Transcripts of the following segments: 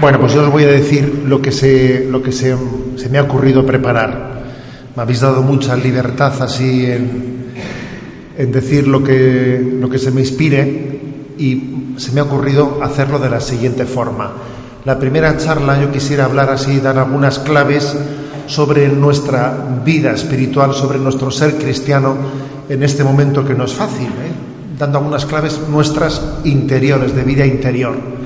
Bueno, pues yo os voy a decir lo que se, lo que se, me ha ocurrido preparar. Me habéis dado mucha libertad así en, en decir lo que, lo que se me inspire y se me ha ocurrido hacerlo de la siguiente forma. La primera charla yo quisiera hablar así, dar algunas claves sobre nuestra vida espiritual, sobre nuestro ser cristiano en este momento que no es fácil, ¿eh? dando algunas claves nuestras interiores, de vida interior.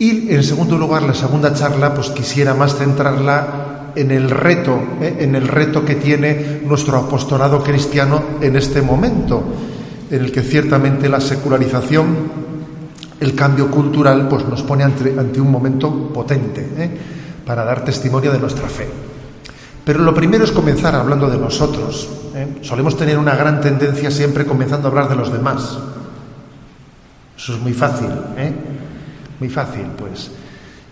Y en segundo lugar, la segunda charla, pues quisiera más centrarla en el reto, ¿eh? en el reto que tiene nuestro apostolado cristiano en este momento, en el que ciertamente la secularización, el cambio cultural, pues nos pone ante, un momento potente ¿eh? para dar testimonio de nuestra fe. Pero lo primero es comenzar hablando de nosotros. ¿eh? Solemos tener una gran tendencia siempre comenzando a hablar de los demás. Eso es muy fácil. ¿eh? Muy fácil, pues.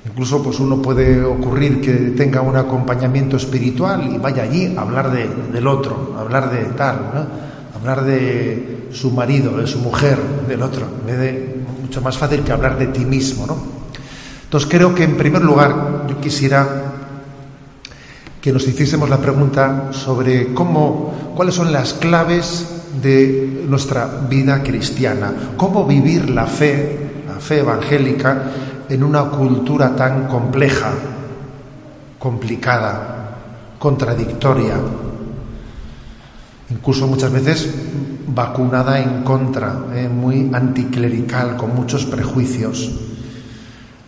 Incluso pues uno puede ocurrir que tenga un acompañamiento espiritual y vaya allí a hablar de, del otro, hablar de tal, ¿no? hablar de su marido, de su mujer, del otro, de mucho más fácil que hablar de ti mismo, ¿no? Entonces creo que en primer lugar yo quisiera que nos hiciésemos la pregunta sobre cómo, cuáles son las claves de nuestra vida cristiana, cómo vivir la fe fe evangélica en una cultura tan compleja, complicada, contradictoria, incluso muchas veces vacunada en contra, eh, muy anticlerical, con muchos prejuicios,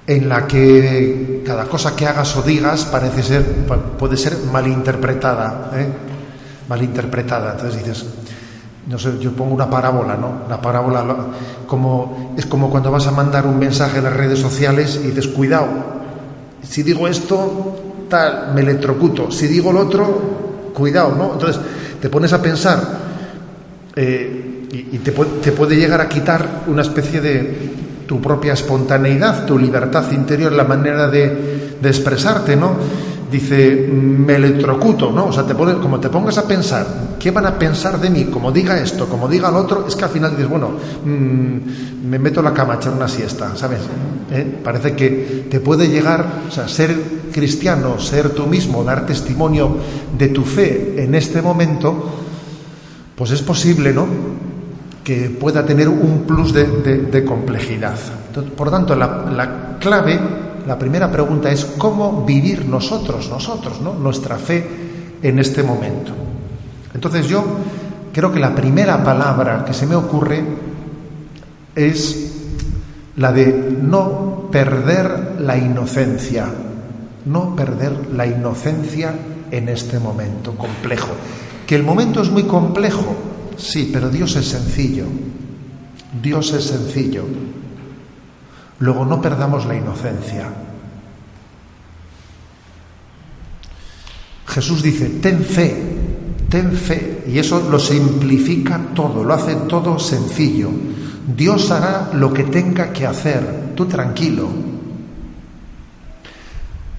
en la que cada cosa que hagas o digas parece ser, puede ser malinterpretada, ¿eh? malinterpretada. Entonces dices, no sé, yo pongo una parábola, ¿no? La parábola como, es como cuando vas a mandar un mensaje en las redes sociales y dices, cuidado, si digo esto, tal, me electrocuto, si digo lo otro, cuidado, ¿no? Entonces te pones a pensar eh, y, te, te puede llegar a quitar una especie de tu propia espontaneidad, tu libertad interior, la manera de, de expresarte, ¿no? Dice, me electrocuto, ¿no? O sea, te pone, como te pongas a pensar, ¿qué van a pensar de mí? Como diga esto, como diga lo otro, es que al final dices, bueno, mm, me meto en la cama a echar una siesta, ¿sabes? ¿Eh? Parece que te puede llegar, o sea, ser cristiano, ser tú mismo, dar testimonio de tu fe en este momento, pues es posible, ¿no? Que pueda tener un plus de, complejidad. por tanto, la clave la primera pregunta es cómo vivir nosotros, nosotros, ¿no? nuestra fe en este momento. Entonces yo creo que la primera palabra que se me ocurre es la de no perder la inocencia, no perder la inocencia en este momento complejo. Que el momento es muy complejo, sí, pero Dios es sencillo. Dios es sencillo. Luego no perdamos la inocencia. Jesús dice, ten fe, ten fe, y eso lo simplifica todo, lo hace todo sencillo. Dios hará lo que tenga que hacer, tú tranquilo.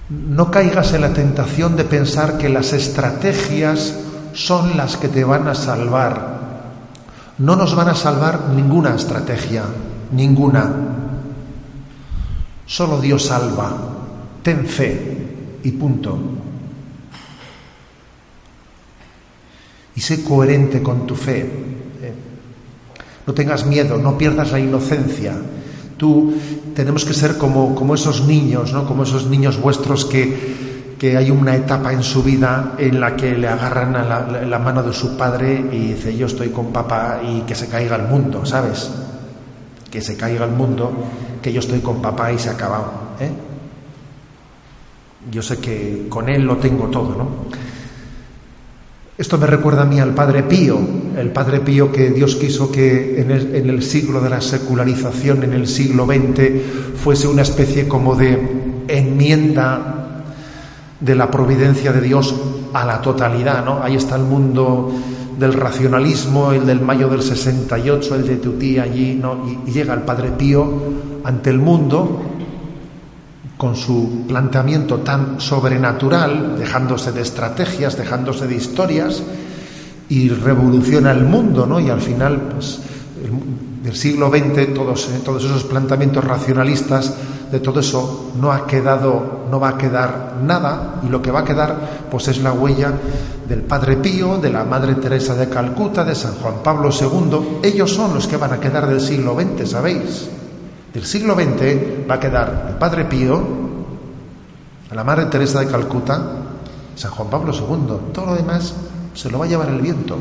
No caigas en la tentación de pensar que las estrategias son las que te van a salvar. No nos van a salvar ninguna estrategia, ninguna. Solo Dios salva. Ten fe y punto. Y sé coherente con tu fe. Eh, no tengas miedo, no pierdas la inocencia. Tú tenemos que ser como, como esos niños, ¿no? Como esos niños vuestros que, que hay una etapa en su vida en la que le agarran a la, la, mano de su padre y dice yo estoy con papá y que se caiga el mundo, ¿sabes? Que se caiga el mundo que yo estoy con papá y se ha acabado. ¿eh? Yo sé que con él lo tengo todo, ¿no? Esto me recuerda a mí al Padre Pío, el Padre Pío que Dios quiso que en el, siglo de la secularización, en el siglo XX, fuese una especie como de enmienda de la providencia de Dios a la totalidad, ¿no? Ahí está el mundo del racionalismo, el del mayo del 68, el de Tutí allí, ¿no? y llega el Padre Pío ante el mundo con su planteamiento tan sobrenatural, dejándose de estrategias, dejándose de historias, y revoluciona el mundo, ¿no? Y al final, pues, del siglo XX, todos, eh, todos esos planteamientos racionalistas, de todo eso no ha quedado, no va a quedar nada, y lo que va a quedar, pues es la huella del Padre Pío, de la Madre Teresa de Calcuta, de San Juan Pablo II. Ellos son los que van a quedar del siglo XX, ¿sabéis? Del siglo XX va a quedar el Padre Pío, la Madre Teresa de Calcuta, San Juan Pablo II. Todo lo demás se lo va a llevar el viento.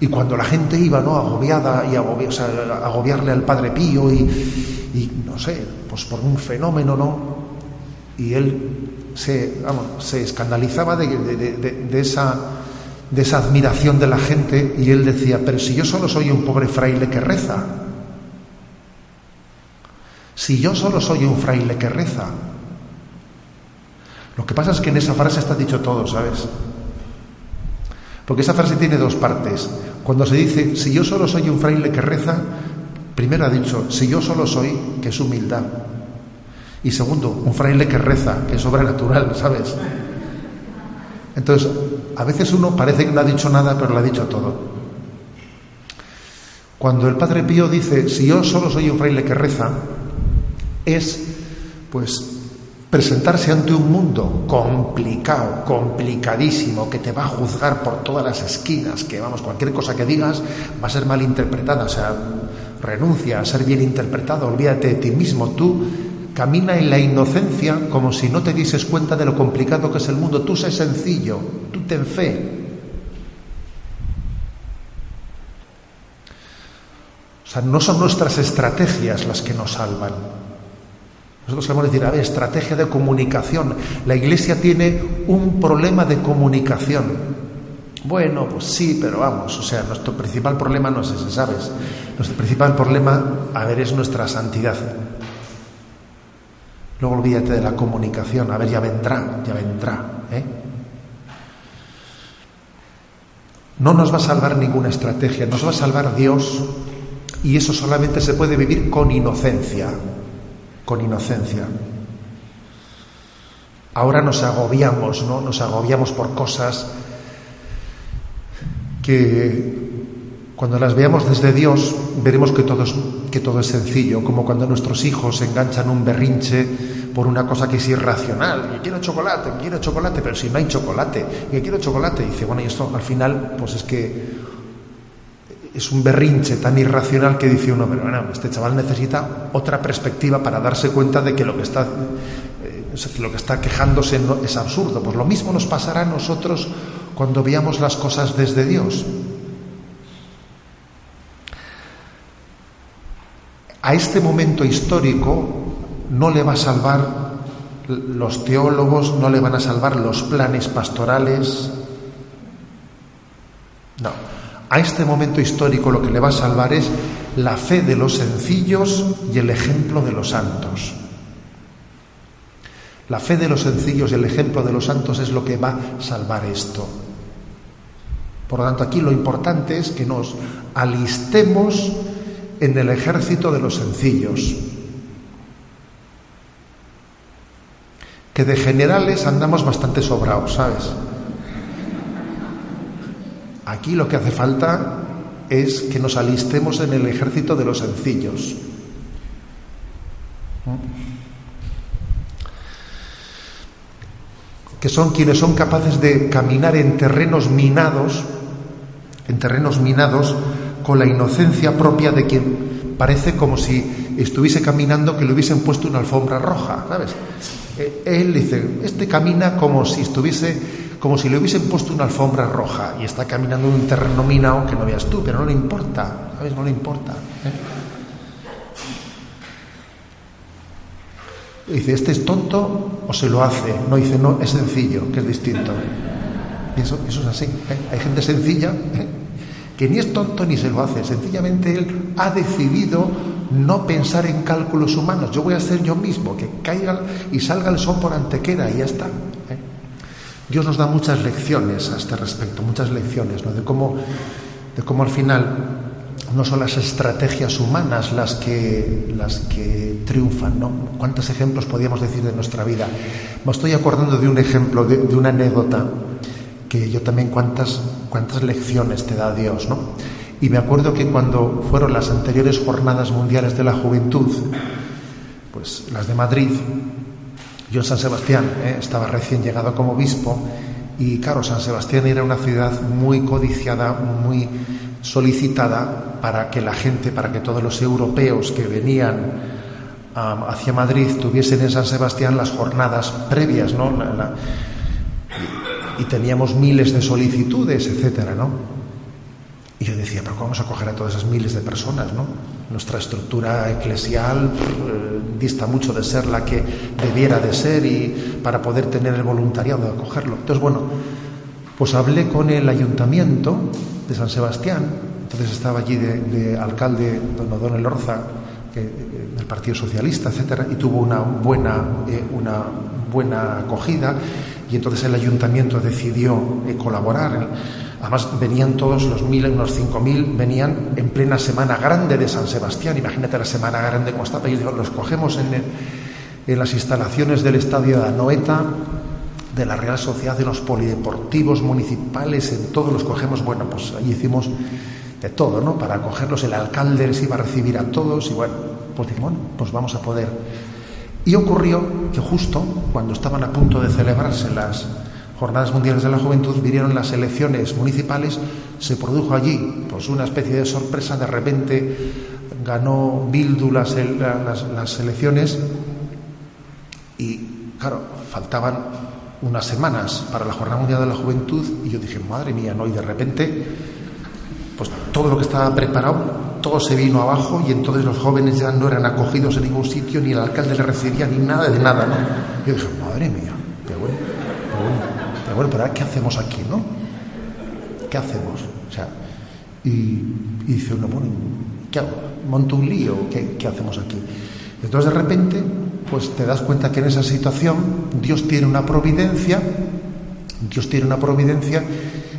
Y cuando la gente iba, ¿no? Agobiada y agobiarle al Padre Pío y, no sé, pues por un fenómeno, ¿no? Y él se, se escandalizaba de, de, esa, de esa admiración de la gente y él decía, pero si yo solo soy un pobre fraile que reza, si yo solo soy un fraile que reza. Lo que pasa es que en esa frase está dicho todo, ¿sabes? Porque esa frase tiene dos partes. Cuando se dice, si yo solo soy un fraile que reza, primero ha dicho, si yo solo soy, que es humildad. Y segundo, un fraile que reza, que es sobrenatural, ¿sabes? Entonces, a veces uno parece que no ha dicho nada, pero lo ha dicho todo. Cuando el Padre Pío dice, si yo solo soy un fraile que reza, es pues presentarse ante un mundo complicado, complicadísimo, que te va a juzgar por todas las esquinas, que vamos, cualquier cosa que digas va a ser mal interpretada, o sea, renuncia a ser bien interpretado, olvídate de ti mismo, tú camina en la inocencia como si no te dieses cuenta de lo complicado que es el mundo, tú sé sencillo, tú ten fe. O sea, no son nuestras estrategias las que nos salvan, nosotros sabemos decir, a ver, estrategia de comunicación. La Iglesia tiene un problema de comunicación. Bueno, pues sí, pero vamos, o sea, nuestro principal problema no es ese, ¿sabes? Nuestro principal problema, a ver, es nuestra santidad. Luego olvídate de la comunicación, a ver, ya vendrá, ya vendrá. ¿eh? No nos va a salvar ninguna estrategia, nos va a salvar Dios y eso solamente se puede vivir con inocencia con inocencia. Ahora nos agobiamos, ¿no? Nos agobiamos por cosas que cuando las veamos desde Dios veremos que todo es, que todo es sencillo, como cuando nuestros hijos enganchan un berrinche por una cosa que es irracional. Yo quiero chocolate, quiero chocolate, pero si no hay chocolate, yo quiero chocolate. Y dice, bueno, y esto al final, pues es que es un berrinche tan irracional que dice uno, pero bueno, este chaval necesita otra perspectiva para darse cuenta de que lo que está, eh, lo que está quejándose es absurdo. Pues lo mismo nos pasará a nosotros cuando veamos las cosas desde Dios. A este momento histórico no le va a salvar los teólogos, no le van a salvar los planes pastorales. No a este momento histórico lo que le va a salvar es la fe de los sencillos y el ejemplo de los santos. La fe de los sencillos y el ejemplo de los santos es lo que va a salvar esto. Por lo tanto, aquí lo importante es que nos alistemos en el ejército de los sencillos. Que de generales andamos bastante sobrados, ¿sabes? Aquí lo que hace falta es que nos alistemos en el ejército de los sencillos. que son quienes son capaces de caminar en terrenos minados, en terrenos minados, con la inocencia propia de quien parece como si estuviese caminando que le hubiesen puesto una alfombra roja, ¿sabes? Eh, él dice, este camina como si estuviese como si le hubiesen puesto una alfombra roja y está caminando en un terreno minado que no veas tú, pero no le importa, ¿sabes? No le importa. ¿eh? Dice, ¿este es tonto o se lo hace? No dice, no, es sencillo, que es distinto. eso, eso es así. ¿eh? Hay gente sencilla ¿eh? que ni es tonto ni se lo hace. Sencillamente él ha decidido no pensar en cálculos humanos. Yo voy a ser yo mismo, que caiga y salga el sol por antequera y ya está. Dios nos da muchas lecciones a este respecto, muchas lecciones, ¿no? de, cómo, de cómo al final no son las estrategias humanas las que, las que triunfan, ¿no? ¿Cuántos ejemplos podríamos decir de nuestra vida? Me estoy acordando de un ejemplo, de, de una anécdota, que yo también cuántas, cuántas lecciones te da Dios, ¿no? Y me acuerdo que cuando fueron las anteriores jornadas mundiales de la juventud, pues las de Madrid, yo en San Sebastián ¿eh? estaba recién llegado como obispo y claro, San Sebastián era una ciudad muy codiciada, muy solicitada para que la gente, para que todos los europeos que venían hacia Madrid tuviesen en San Sebastián las jornadas previas, ¿no? Y teníamos miles de solicitudes, etcétera, ¿no? Y yo decía, pero ¿cómo vamos a coger a todas esas miles de personas? ¿no? Nuestra estructura eclesial eh, dista mucho de ser la que debiera de ser y para poder tener el voluntariado de acogerlo. Entonces, bueno, pues hablé con el ayuntamiento de San Sebastián, entonces estaba allí de, de alcalde don O'Donnell Orza, que, del Partido Socialista, etcétera, y tuvo una buena, eh, una buena acogida, y entonces el ayuntamiento decidió eh, colaborar. Además, venían todos los mil, unos cinco mil, venían en plena Semana Grande de San Sebastián. Imagínate la Semana Grande como está. Y los cogemos en, las instalaciones del estadio de Anoeta, de la Real Sociedad de los Polideportivos Municipales, en todos los cogemos. Bueno, pues allí hicimos de todo, ¿no? Para acogerlos. El alcalde les iba a recibir a todos y bueno, pues digo, bueno, pues vamos a poder. Y ocurrió que justo cuando estaban a punto de celebrarse las Jornadas Mundiales de la Juventud vinieron las elecciones municipales, se produjo allí pues una especie de sorpresa, de repente ganó Bildu las, las, elecciones y claro, faltaban unas semanas para la Jornada Mundial de la Juventud y yo dije, madre mía, ¿no? Y de repente, pues todo lo que estaba preparado, todo se vino abajo y entonces los jóvenes ya no eran acogidos en ningún sitio, ni el alcalde le recibía, ni nada de nada, ¿no? Yo dije, madre mía, qué bueno, qué bueno. Bueno, pero ¿qué hacemos aquí, no? ¿Qué hacemos? O sea, y, y dice uno, bueno, ¿qué hago? ¿Monto un lío? ¿Qué, ¿Qué hacemos aquí? Entonces de repente, pues te das cuenta que en esa situación Dios tiene una providencia, Dios tiene una providencia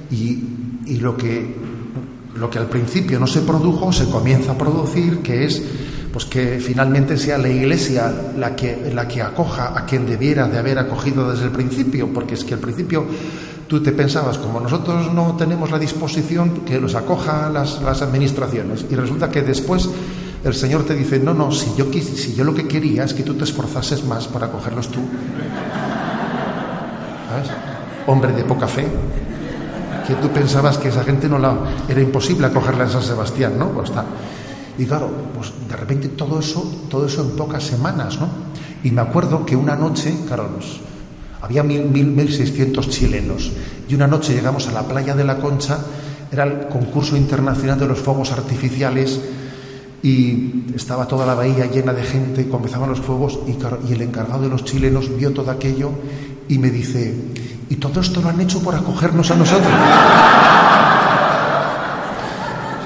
y, y lo, que, lo que al principio no se produjo se comienza a producir, que es pues que finalmente sea la Iglesia la que, la que acoja a quien debiera de haber acogido desde el principio, porque es que al principio tú te pensabas, como nosotros no tenemos la disposición, que los acoja las, las administraciones, y resulta que después el Señor te dice, no, no, si yo, si yo lo que quería es que tú te esforzases más para acogerlos tú. ¿Sabes? Hombre de poca fe, que tú pensabas que esa gente no la era imposible acogerla en San Sebastián, ¿no? Pues está. Y claro, pues de repente todo eso, todo eso en pocas semanas, ¿no? Y me acuerdo que una noche, claro, nos, había mil, mil, mil seiscientos chilenos, y una noche llegamos a la playa de la Concha, era el concurso internacional de los fuegos artificiales, y estaba toda la bahía llena de gente, comenzaban los fuegos, y, y el encargado de los chilenos vio todo aquello y me dice, ¿y todo esto lo han hecho por acogernos a nosotros?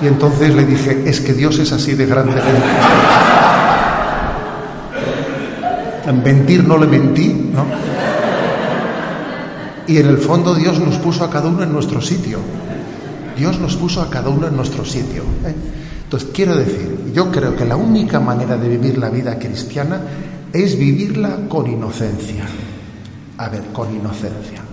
Y entonces le dije, es que Dios es así de grande. En mentir no le mentí, ¿no? Y en el fondo Dios nos puso a cada uno en nuestro sitio. Dios nos puso a cada uno en nuestro sitio. ¿eh? Entonces, quiero decir, yo creo que la única manera de vivir la vida cristiana es vivirla con inocencia. A ver, con inocencia.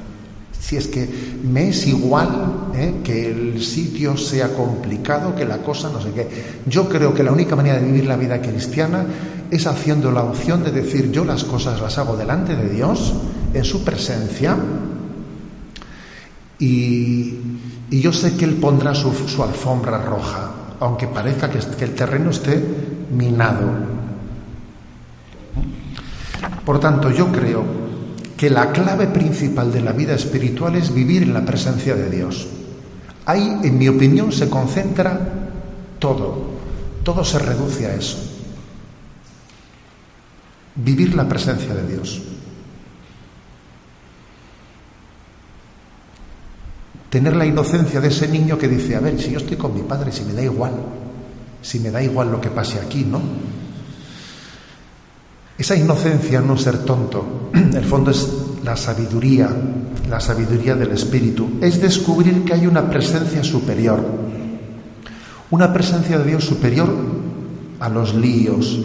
Si es que me es igual ¿eh? que el sitio sea complicado, que la cosa no sé qué. Yo creo que la única manera de vivir la vida cristiana es haciendo la opción de decir yo las cosas las hago delante de Dios, en su presencia, y, y yo sé que Él pondrá su, su alfombra roja, aunque parezca que, que el terreno esté minado. Por tanto, yo creo que la clave principal de la vida espiritual es vivir en la presencia de Dios. Ahí, en mi opinión, se concentra todo. Todo se reduce a eso. Vivir la presencia de Dios. Tener la inocencia de ese niño que dice, a ver, si yo estoy con mi padre, si me da igual, si me da igual lo que pase aquí, ¿no? Esa inocencia, no ser tonto, en el fondo es la sabiduría, la sabiduría del espíritu, es descubrir que hay una presencia superior, una presencia de Dios superior a los líos,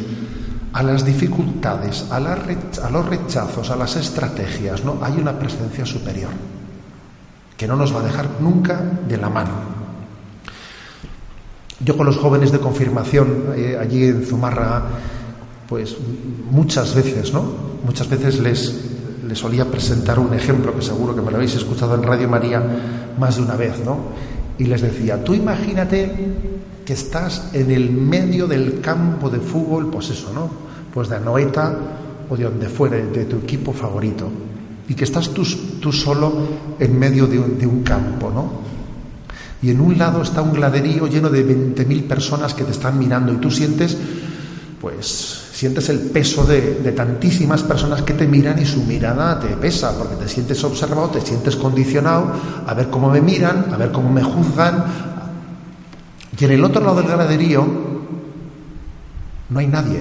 a las dificultades, a, los rechazos, a las estrategias, ¿no? Hay una presencia superior que no nos va a dejar nunca de la mano. Yo con los jóvenes de confirmación eh, allí en Zumarra, pues muchas veces, ¿no? Muchas veces les, les solía presentar un ejemplo que seguro que me lo habéis escuchado en Radio María más de una vez, ¿no? Y les decía, tú imagínate que estás en el medio del campo de fútbol, pues eso, ¿no? Pues de Anoeta o de donde fuere, de tu equipo favorito. Y que estás tú, tú solo en medio de un, de un campo, ¿no? Y en un lado está un gladerío lleno de 20.000 personas que te están mirando y tú sientes, pues, sientes el peso de, tantísimas personas que te miran y su mirada te pesa, porque te sientes observado, te sientes condicionado a ver cómo me miran, a ver cómo me juzgan, y en el otro lado del graderío no hay nadie.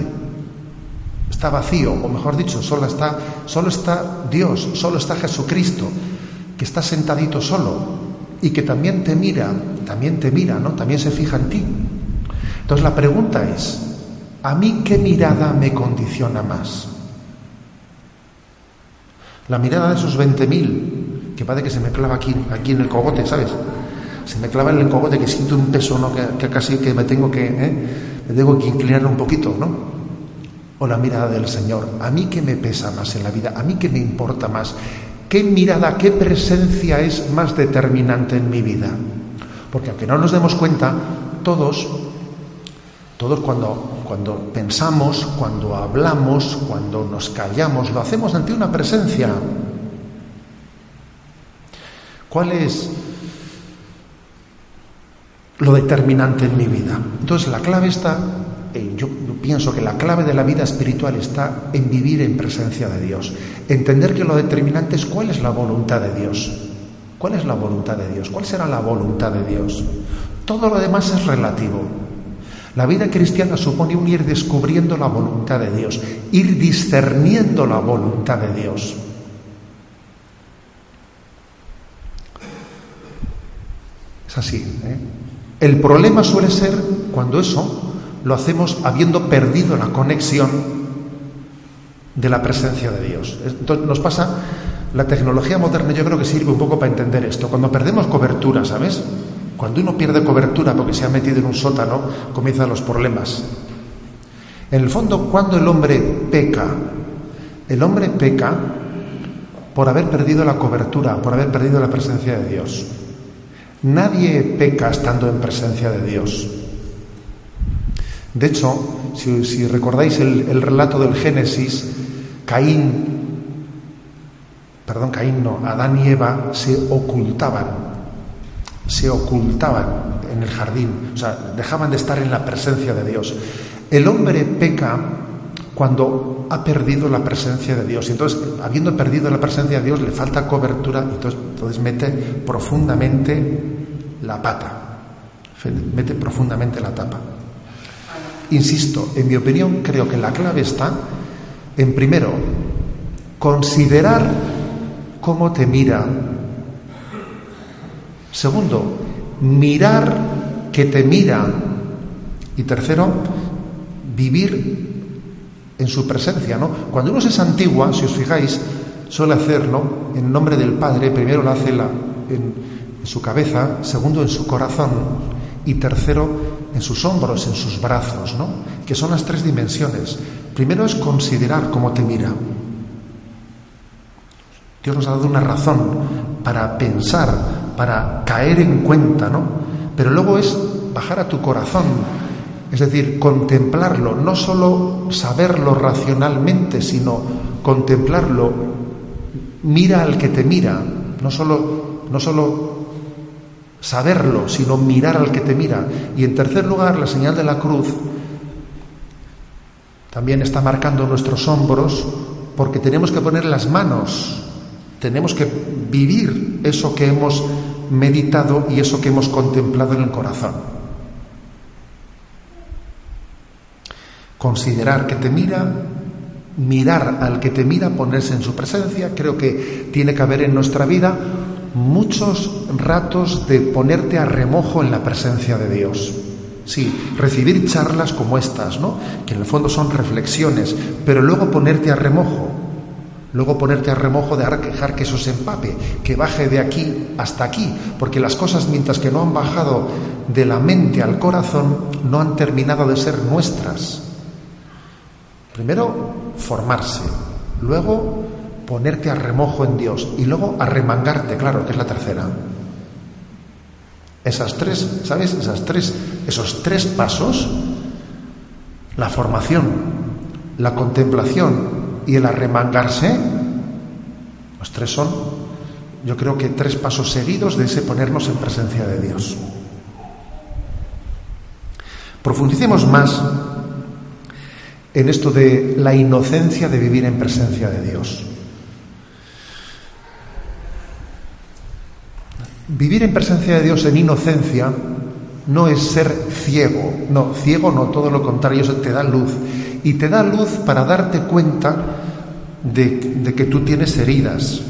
Está vacío, o mejor dicho, solo está, solo está Dios, solo está Jesucristo, que está sentadito solo y que también te mira, también te mira, ¿no? También se fija en ti. Entonces la pregunta es, ¿a mí qué mirada me condiciona más? La mirada de esos 20.000, que parece que se me clava aquí, aquí en el cogote, ¿sabes? se me clava en el cogote que siento un peso, ¿no? que, casi que me tengo que, ¿eh? me tengo que inclinar un poquito, ¿no? O la mirada del Señor. ¿A mí qué me pesa más en la vida? ¿A mí qué me importa más? ¿Qué mirada, qué presencia es más determinante en mi vida? Porque aunque no nos demos cuenta, todos, todos cuando, cuando pensamos, cuando hablamos, cuando nos callamos, lo hacemos ante una presencia. ¿Cuál es lo determinante en mi vida. Entonces la clave está, yo, pienso que la clave de la vida espiritual está en vivir en presencia de Dios, entender que lo determinante es cuál es la voluntad de Dios. ¿Cuál es la voluntad de Dios? ¿Cuál será la voluntad de Dios? Todo lo demás es relativo. La vida cristiana supone un ir descubriendo la voluntad de Dios, ir discerniendo la voluntad de Dios. Es así. ¿eh? El problema suele ser cuando eso lo hacemos habiendo perdido la conexión de la presencia de Dios. Entonces nos pasa, la tecnología moderna yo creo que sirve un poco para entender esto. Cuando perdemos cobertura, ¿sabes? Cuando uno pierde cobertura porque se ha metido en un sótano, comienzan los problemas. En el fondo, cuando el hombre peca, el hombre peca por haber perdido la cobertura, por haber perdido la presencia de Dios. Nadie peca estando en presencia de Dios. De hecho, si, recordáis el, relato del Génesis, Caín, perdón, Caín no, Adán y Eva se ocultaban, se ocultaban en el jardín, o sea, dejaban de estar en la presencia de Dios. El hombre peca cuando ha perdido la presencia de Dios. Y entonces, habiendo perdido la presencia de Dios, le falta cobertura y entonces, entonces mete profundamente la pata. Mete profundamente la tapa. Insisto, en mi opinión, creo que la clave está en primero, considerar cómo te mira. Segundo, mirar que te mira. Y tercero, vivir en su presencia, ¿no? Cuando uno es antigua, si os fijáis, suele hacerlo en nombre del Padre, primero lo hace la, en, en su cabeza, segundo en su corazón y tercero en sus hombros, en sus brazos, ¿no? Que son las tres dimensiones. Primero es considerar cómo te mira. Dios nos ha dado una razón para pensar, para caer en cuenta, ¿no? Pero luego es bajar a tu corazón, es decir, contemplarlo, no solo saberlo racionalmente, sino contemplarlo. Mira al que te mira, no solo, no solo saberlo, sino mirar al que te mira. Y en tercer lugar, la señal de la cruz también está marcando nuestros hombros porque tenemos que poner las manos, tenemos que vivir eso que hemos meditado y eso que hemos contemplado en el corazón. Considerar que te mira, mirar al que te mira, ponerse en su presencia, creo que tiene que haber en nuestra vida muchos ratos de ponerte a remojo en la presencia de Dios. Sí, recibir charlas como estas, ¿no? Que en el fondo son reflexiones, pero luego ponerte a remojo, luego ponerte a remojo de dejar que eso se empape, que baje de aquí hasta aquí, porque las cosas mientras que no han bajado de la mente al corazón, no han terminado de ser nuestras. Primero, formarse, luego ponerte a remojo en Dios y luego arremangarte, claro, que es la tercera. Esas tres, ¿sabes? Esas tres, esos tres pasos, la formación, la contemplación y el arremangarse, los tres son, yo creo que tres pasos seguidos de ese ponernos en presencia de Dios. Profundicemos más en esto de la inocencia de vivir en presencia de Dios. Vivir en presencia de Dios en inocencia no es ser ciego, no, ciego no, todo lo contrario, eso te da luz. Y te da luz para darte cuenta de, que tú tienes heridas.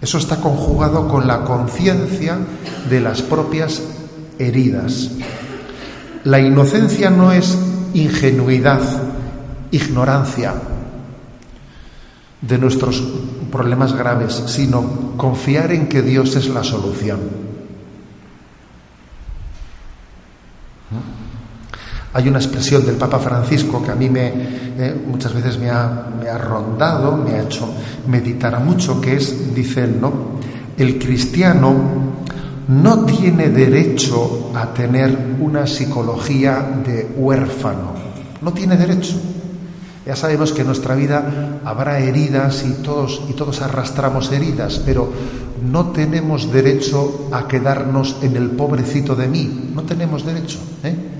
Eso está conjugado con la conciencia de las propias heridas. La inocencia no es ingenuidad, ignorancia de nuestros problemas graves, sino confiar en que Dios es la solución. Hay una expresión del Papa Francisco que a mí me, eh, muchas veces me ha, rondado, me ha hecho meditar mucho, que es, dice él, ¿no? El cristiano no tiene derecho a tener una psicología de huérfano, no tiene derecho. Ya sabemos que en nuestra vida habrá heridas y todos, y todos arrastramos heridas, pero no tenemos derecho a quedarnos en el pobrecito de mí. No tenemos derecho. ¿eh?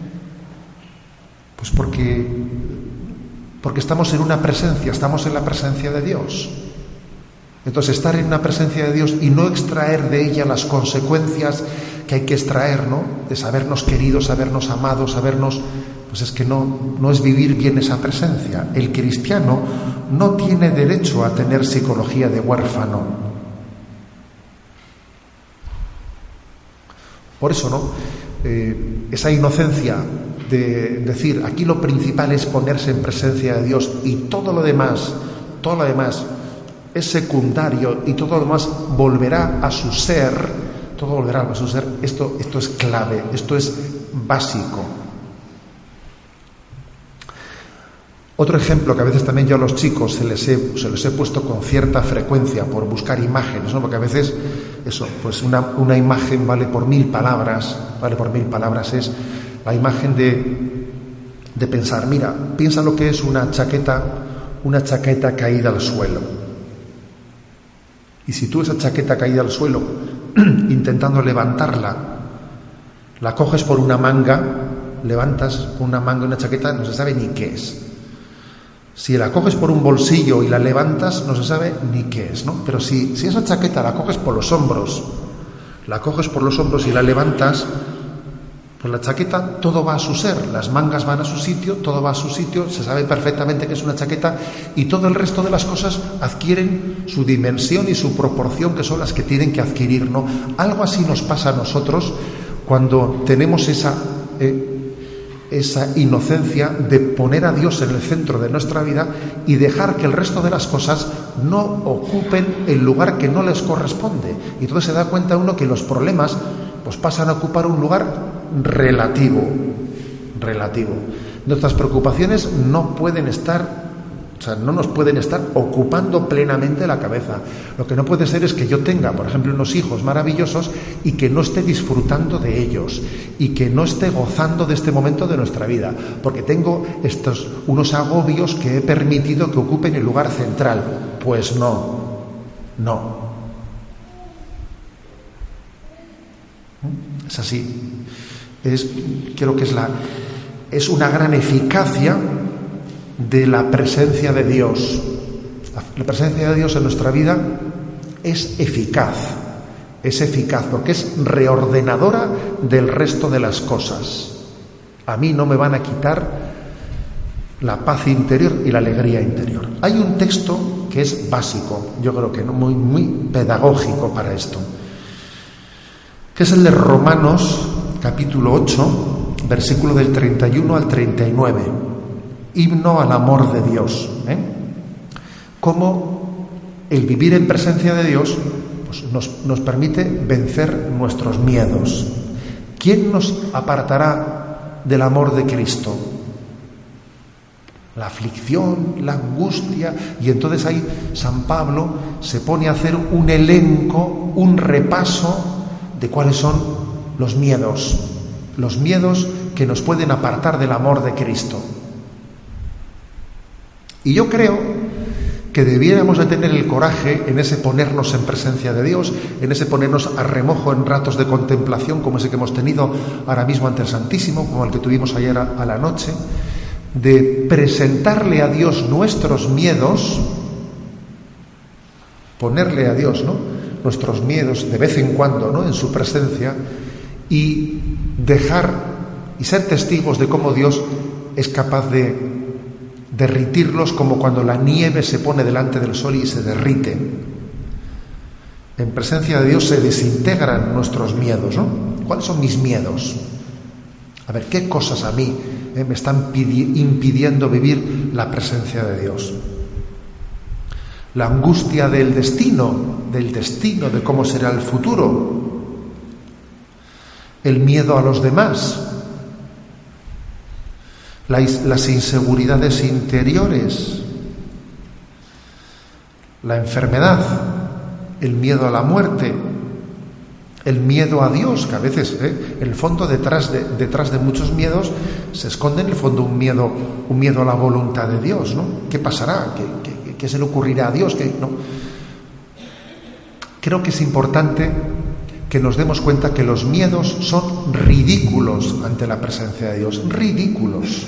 Pues porque, porque estamos en una presencia, estamos en la presencia de Dios. Entonces, estar en una presencia de Dios y no extraer de ella las consecuencias que hay que extraer, ¿no? De sabernos queridos, sabernos amados, sabernos pues es que no, no es vivir bien esa presencia. El cristiano no tiene derecho a tener psicología de huérfano. Por eso, ¿no? Eh, esa inocencia de decir, aquí lo principal es ponerse en presencia de Dios y todo lo demás, todo lo demás es secundario y todo lo demás volverá a su ser, todo volverá a su ser, esto, esto es clave, esto es básico. Otro ejemplo que a veces también yo a los chicos se les he, se les he puesto con cierta frecuencia por buscar imágenes, ¿no? porque a veces eso, pues una, una, imagen vale por mil palabras, vale por mil palabras, es la imagen de, de pensar, mira, piensa lo que es una chaqueta, una chaqueta caída al suelo. Y si tú esa chaqueta caída al suelo, intentando levantarla, la coges por una manga, levantas una manga una chaqueta, no se sabe ni qué es. Si la coges por un bolsillo y la levantas, no se sabe ni qué es, ¿no? Pero si, si esa chaqueta la coges por los hombros, la coges por los hombros y la levantas, pues la chaqueta todo va a su ser, las mangas van a su sitio, todo va a su sitio, se sabe perfectamente que es una chaqueta y todo el resto de las cosas adquieren su dimensión y su proporción que son las que tienen que adquirir, ¿no? Algo así nos pasa a nosotros cuando tenemos esa eh, esa inocencia de poner a Dios en el centro de nuestra vida y dejar que el resto de las cosas no ocupen el lugar que no les corresponde. Y entonces se da cuenta uno que los problemas pues pasan a ocupar un lugar relativo, relativo. Nuestras preocupaciones no pueden estar o sea, no nos pueden estar ocupando plenamente la cabeza. Lo que no puede ser es que yo tenga, por ejemplo, unos hijos maravillosos y que no esté disfrutando de ellos y que no esté gozando de este momento de nuestra vida, porque tengo estos unos agobios que he permitido que ocupen el lugar central. Pues no. No. Es así. Es creo que es la es una gran eficacia de la presencia de Dios. La presencia de Dios en nuestra vida es eficaz, es eficaz, porque es reordenadora del resto de las cosas. A mí no me van a quitar la paz interior y la alegría interior. Hay un texto que es básico, yo creo que muy, muy pedagógico para esto, que es el de Romanos capítulo 8, versículo del 31 al 39, himno al amor de Dios. ¿eh? Cómo el vivir en presencia de Dios pues, nos, nos permite vencer nuestros miedos. ¿Quién nos apartará del amor de Cristo? la aflicción, la angustia, y entonces ahí San Pablo se pone a hacer un elenco, un repaso de cuáles son los miedos, los miedos que nos pueden apartar del amor de Cristo. Y yo creo que debiéramos de tener el coraje en ese ponernos en presencia de Dios, en ese ponernos a remojo en ratos de contemplación como ese que hemos tenido ahora mismo ante el Santísimo, como el que tuvimos ayer a, la noche, de presentarle a Dios nuestros miedos, ponerle a Dios ¿no? Nuestros miedos de vez en cuando ¿no? en su presencia y dejar y ser testigos de cómo Dios es capaz de derritirlos como cuando la nieve se pone delante del sol y se derrite. En presencia de Dios se desintegran nuestros miedos, ¿no? ¿Cuáles son mis miedos? A ver, ¿qué cosas a mí eh, me están impidiendo vivir la presencia de Dios? La angustia del destino, del destino, de cómo será el futuro. El miedo a los demás, las inseguridades interiores, la enfermedad, el miedo a la muerte, el miedo a Dios, que a veces, ¿eh? en el fondo, detrás de, detrás de muchos miedos, se esconde en el fondo un miedo, un miedo a la voluntad de Dios, ¿no? ¿Qué pasará? ¿Qué, qué se le ocurrirá a Dios? ¿Qué, no? Creo que es importante que nos demos cuenta que los miedos son ridículos ante la presencia de Dios, ridículos.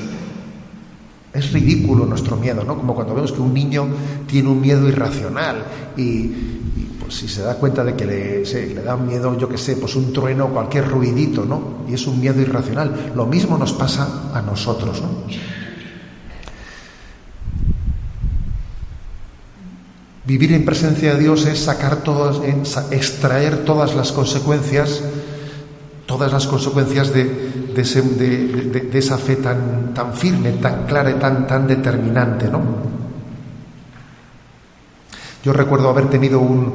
Es ridículo nuestro miedo, ¿no? Como cuando vemos que un niño tiene un miedo irracional y, pues si se da cuenta de que le, le da miedo, yo qué sé, pues un trueno o cualquier ruidito, ¿no? Y es un miedo irracional. Lo mismo nos pasa a nosotros, ¿no? Vivir en presencia de Dios es sacar todas, extraer todas las consecuencias, todas las consecuencias de, esa fe tan, firme, tan clara y tan, determinante, ¿no? Yo recuerdo haber tenido un,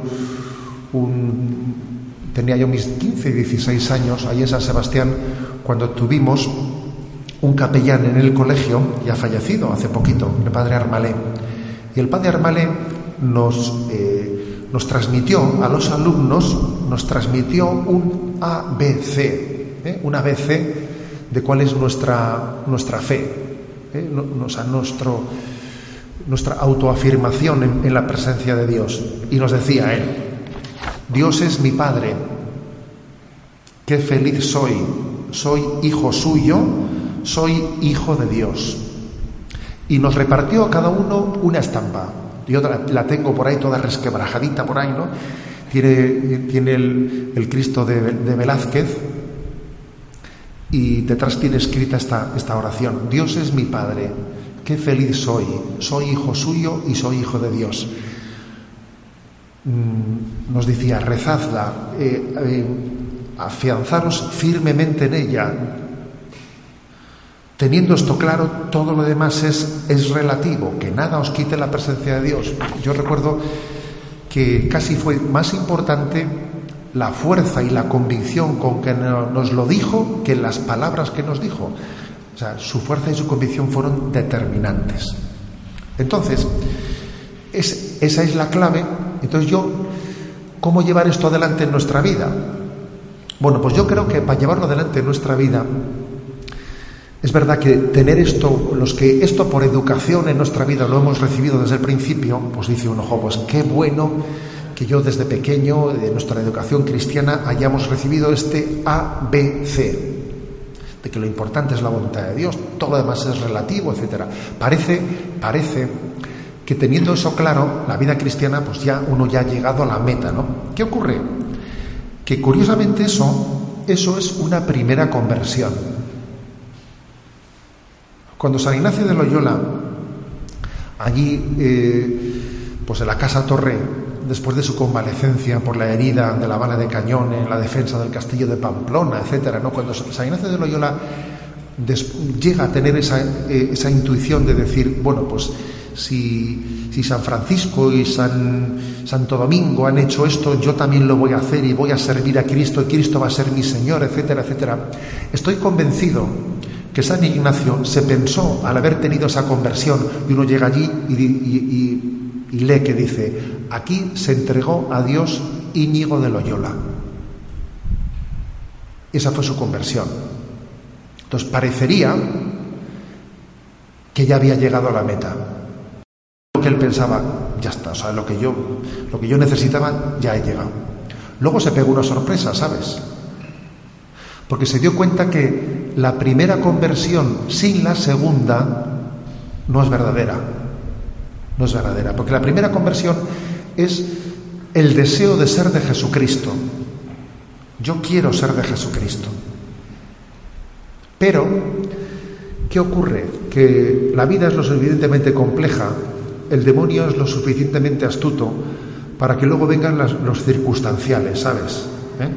tenía yo mis 15 y 16 años ahí en San Sebastián cuando tuvimos un capellán en el colegio, ya fallecido hace poquito, el padre Armalé. Y el padre Armalé nos, eh, nos transmitió a los alumnos, nos transmitió un ABC, ¿eh? un ABC de cuál es nuestra, nuestra fe, ¿eh? nuestro, nuestra autoafirmación en, en la presencia de Dios. Y nos decía él, Dios es mi Padre, qué feliz soy, soy hijo suyo, soy hijo de Dios. Y nos repartió a cada uno una estampa. Yo la, tengo por ahí toda resquebrajadita por ahí, ¿no? Tiene, tiene el, Cristo de, Velázquez y detrás tiene escrita esta, esta oración. Dios es mi Padre, qué feliz soy, soy hijo suyo y soy hijo de Dios. Mm, nos decía, rezadla, eh, eh, afianzaros firmemente en ella, Teniendo esto claro, todo lo demás es, es relativo, que nada os quite la presencia de Dios. Yo recuerdo que casi fue más importante la fuerza y la convicción con que nos lo dijo que las palabras que nos dijo. O sea, su fuerza y su convicción fueron determinantes. Entonces, es, esa es la clave. Entonces yo, ¿cómo llevar esto adelante en nuestra vida? Bueno, pues yo creo que para llevarlo adelante en nuestra vida es verdad que tener esto, los que esto por educación en nuestra vida lo hemos recibido desde el principio, pues dice uno, ojo, pues qué bueno que yo desde pequeño, de nuestra educación cristiana, hayamos recibido este ABC, de que lo importante es la voluntad de Dios, todo lo demás es relativo, etcétera. Parece, parece que teniendo eso claro, la vida cristiana, pues ya uno ya ha llegado a la meta, ¿no? ¿Qué ocurre? que curiosamente eso, eso es una primera conversión. Cuando San Ignacio de Loyola, allí, eh, pues en la Casa Torre, después de su convalecencia por la herida de la bala de cañón en la defensa del castillo de Pamplona, etcétera, ¿no? Cuando San Ignacio de Loyola llega a tener esa, eh, esa, intuición de decir, bueno, pues si, si, San Francisco y San Santo Domingo han hecho esto, yo también lo voy a hacer y voy a servir a Cristo y Cristo va a ser mi Señor, etcétera, etcétera. Estoy convencido que San Ignacio se pensó al haber tenido esa conversión y uno llega allí y, lee que dice, aquí se entregó a Dios Íñigo de Loyola. Esa fue su conversión. Entonces parecería que ya había llegado a la meta. Lo que él pensaba, ya está, o sea, lo que yo, lo que yo necesitaba ya he llegado. Luego se pegó una sorpresa, ¿sabes? Porque se dio cuenta que la primera conversión sin la segunda no es verdadera. No es verdadera. Porque la primera conversión es el deseo de ser de Jesucristo. Yo quiero ser de Jesucristo. Pero, ¿qué ocurre? Que la vida es lo suficientemente compleja, el demonio es lo suficientemente astuto para que luego vengan los circunstanciales, ¿sabes? ¿Eh?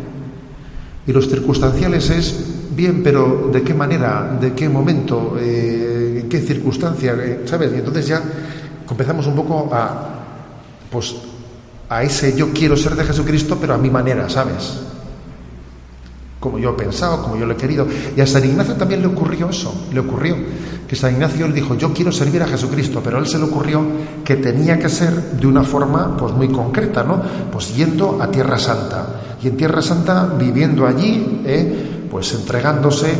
Y los circunstanciales es, bien, pero ¿de qué manera? ¿De qué momento? Eh, ¿En qué circunstancia? Eh, ¿Sabes? Y entonces ya empezamos un poco a, pues, a ese yo quiero ser de Jesucristo, pero a mi manera, ¿sabes? como yo he pensado, como yo lo he querido. Y a San Ignacio también le ocurrió eso, le ocurrió que San Ignacio le dijo, yo quiero servir a Jesucristo, pero a él se le ocurrió que tenía que ser de una forma pues muy concreta, ¿no? Pues yendo a Tierra Santa. Y en Tierra Santa, viviendo allí, ¿eh? Pues entregándose,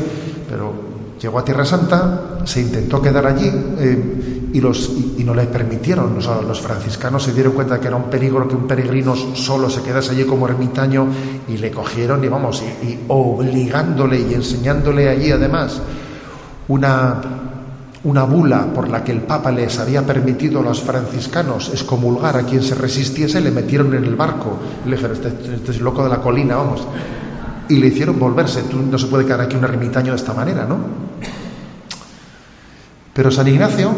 pero Llegó a Tierra Santa, se intentó quedar allí eh, y, los, y, no le permitieron. Los, franciscanos se dieron cuenta que era un peligro que un peregrino solo se quedase allí como ermitaño y le cogieron y vamos, y, obligándole y enseñándole allí además una, una bula por la que el Papa les había permitido a los franciscanos excomulgar a quien se resistiese, le metieron en el barco. Le dijeron, este, este es loco de la colina, vamos y le hicieron volverse. Tú no se puede quedar aquí un ermitaño de esta manera, ¿no? Pero San Ignacio,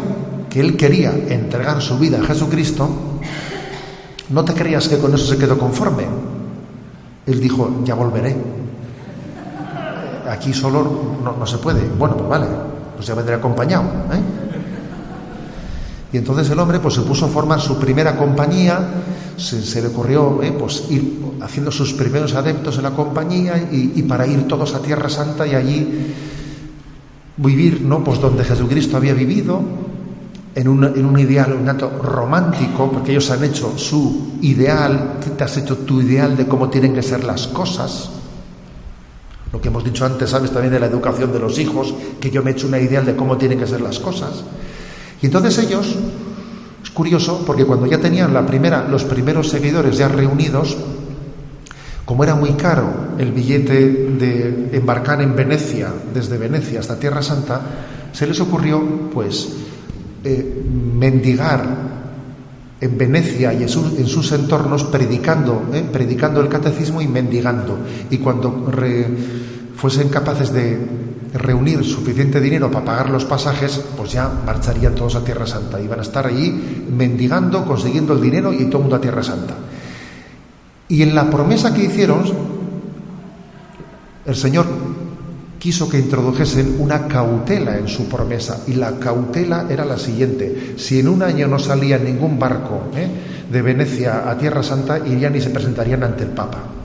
que él quería entregar su vida a Jesucristo, no te creas que con eso se quedó conforme. Él dijo, ya volveré. Aquí solo no, se puede. Bueno, pues vale, pues ya vendré acompañado. ¿eh? Y entonces el hombre pues se puso a formar su primera compañía, se, le ocurrió eh, pues ir haciendo sus primeros adeptos en la compañía y, para ir todos a Tierra Santa y allí vivir, ¿no? Pues donde Jesucristo había vivido, en un, en un ideal, un acto romántico, porque ellos han hecho su ideal, te has hecho tu ideal de cómo tienen que ser las cosas. Lo que hemos dicho antes, sabes también de la educación de los hijos, que yo me he hecho una ideal de cómo tienen que ser las cosas. Y entonces ellos, es curioso, porque cuando ya tenían la primera, los primeros seguidores ya reunidos, como era muy caro el billete de embarcar en Venecia, desde Venecia hasta Tierra Santa, se les ocurrió, pues, eh, mendigar en Venecia y en, sus entornos predicando, eh, predicando el catecismo y mendigando. Y cuando fuesen capaces de reunir suficiente dinero para pagar los pasajes, pues ya marcharían todos a Tierra Santa. Iban a estar allí mendigando, consiguiendo el dinero y todo el mundo a Tierra Santa. Y en la promesa que hicieron, el Señor quiso que introdujesen una cautela en su promesa. Y la cautela era la siguiente. Si en un año no salía ningún barco ¿eh? de Venecia a Tierra Santa, irían y se presentarían ante el Papa.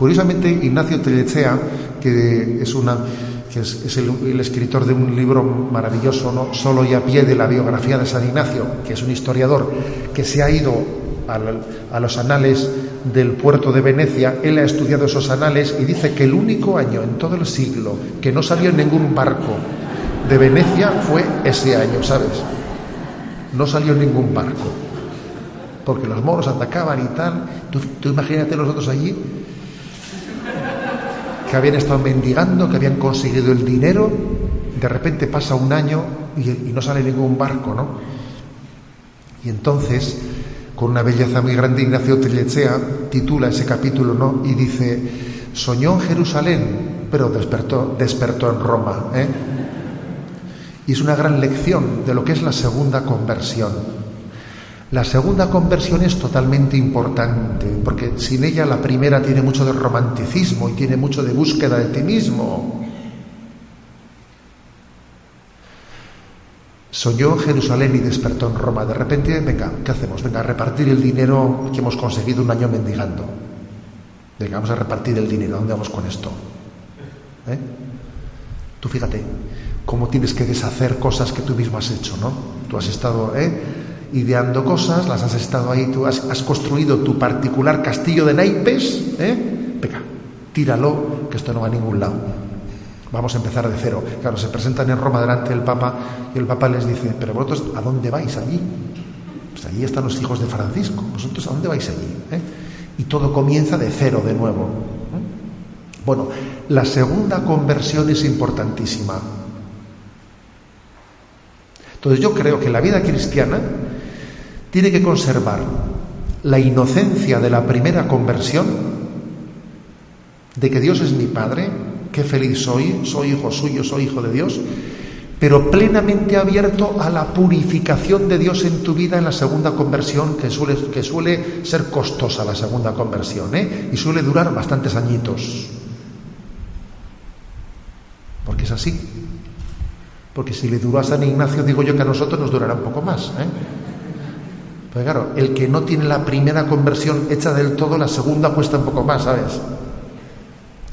Curiosamente, Ignacio Tellechea, que es, una, que es, el, escritor de un libro maravilloso, ¿no? solo y a pie de la biografía de San Ignacio, que es un historiador que se ha ido a los anales del puerto de Venecia, él ha estudiado esos anales y dice que el único año en todo el siglo que no salió ningún barco de Venecia fue ese año, ¿sabes? No salió ningún barco, porque los moros atacaban y tal. Tú, tú imagínate los otros allí que habían estado mendigando, que habían conseguido el dinero, de repente pasa un año y, no sale ningún barco, ¿no? Y entonces, con una belleza muy grande, Ignacio Tellechea titula ese capítulo, ¿no? Y dice, soñó en Jerusalén, pero despertó, despertó en Roma. ¿eh? Y es una gran lección de lo que es la segunda conversión. La segunda conversión es totalmente importante, porque sin ella la primera tiene mucho de romanticismo y tiene mucho de búsqueda de ti mismo. Soñó Jerusalén y despertó en Roma. De repente, venga, ¿qué hacemos? Venga, a repartir el dinero que hemos conseguido un año mendigando. Venga, vamos a repartir el dinero. ¿Dónde vamos con esto? ¿Eh? Tú fíjate cómo tienes que deshacer cosas que tú mismo has hecho, ¿no? Tú has estado ¿eh? Ideando cosas, las has estado ahí, tú has, construido tu particular castillo de naipes, ¿eh? Venga, tíralo, que esto no va a ningún lado. Vamos a empezar de cero. Claro, se presentan en Roma delante del Papa y el Papa les dice, pero vosotros, ¿a dónde vais allí? Pues allí están los hijos de Francisco. ¿Vosotros a dónde vais allí? ¿Eh? Y todo comienza de cero de nuevo. ¿Eh? Bueno, la segunda conversión es importantísima. Entonces yo creo que la vida cristiana tiene que conservar la inocencia de la primera conversión, de que Dios es mi Padre, qué feliz soy, soy hijo suyo, soy hijo de Dios, pero plenamente abierto a la purificación de Dios en tu vida en la segunda conversión, que suele, que suele ser costosa la segunda conversión, ¿eh? y suele durar bastantes añitos. Porque es así. Porque si le duró a San Ignacio, digo yo que a nosotros nos durará un poco más. ¿eh? Pues claro, el que no tiene la primera conversión hecha del todo, la segunda cuesta un poco más, ¿sabes?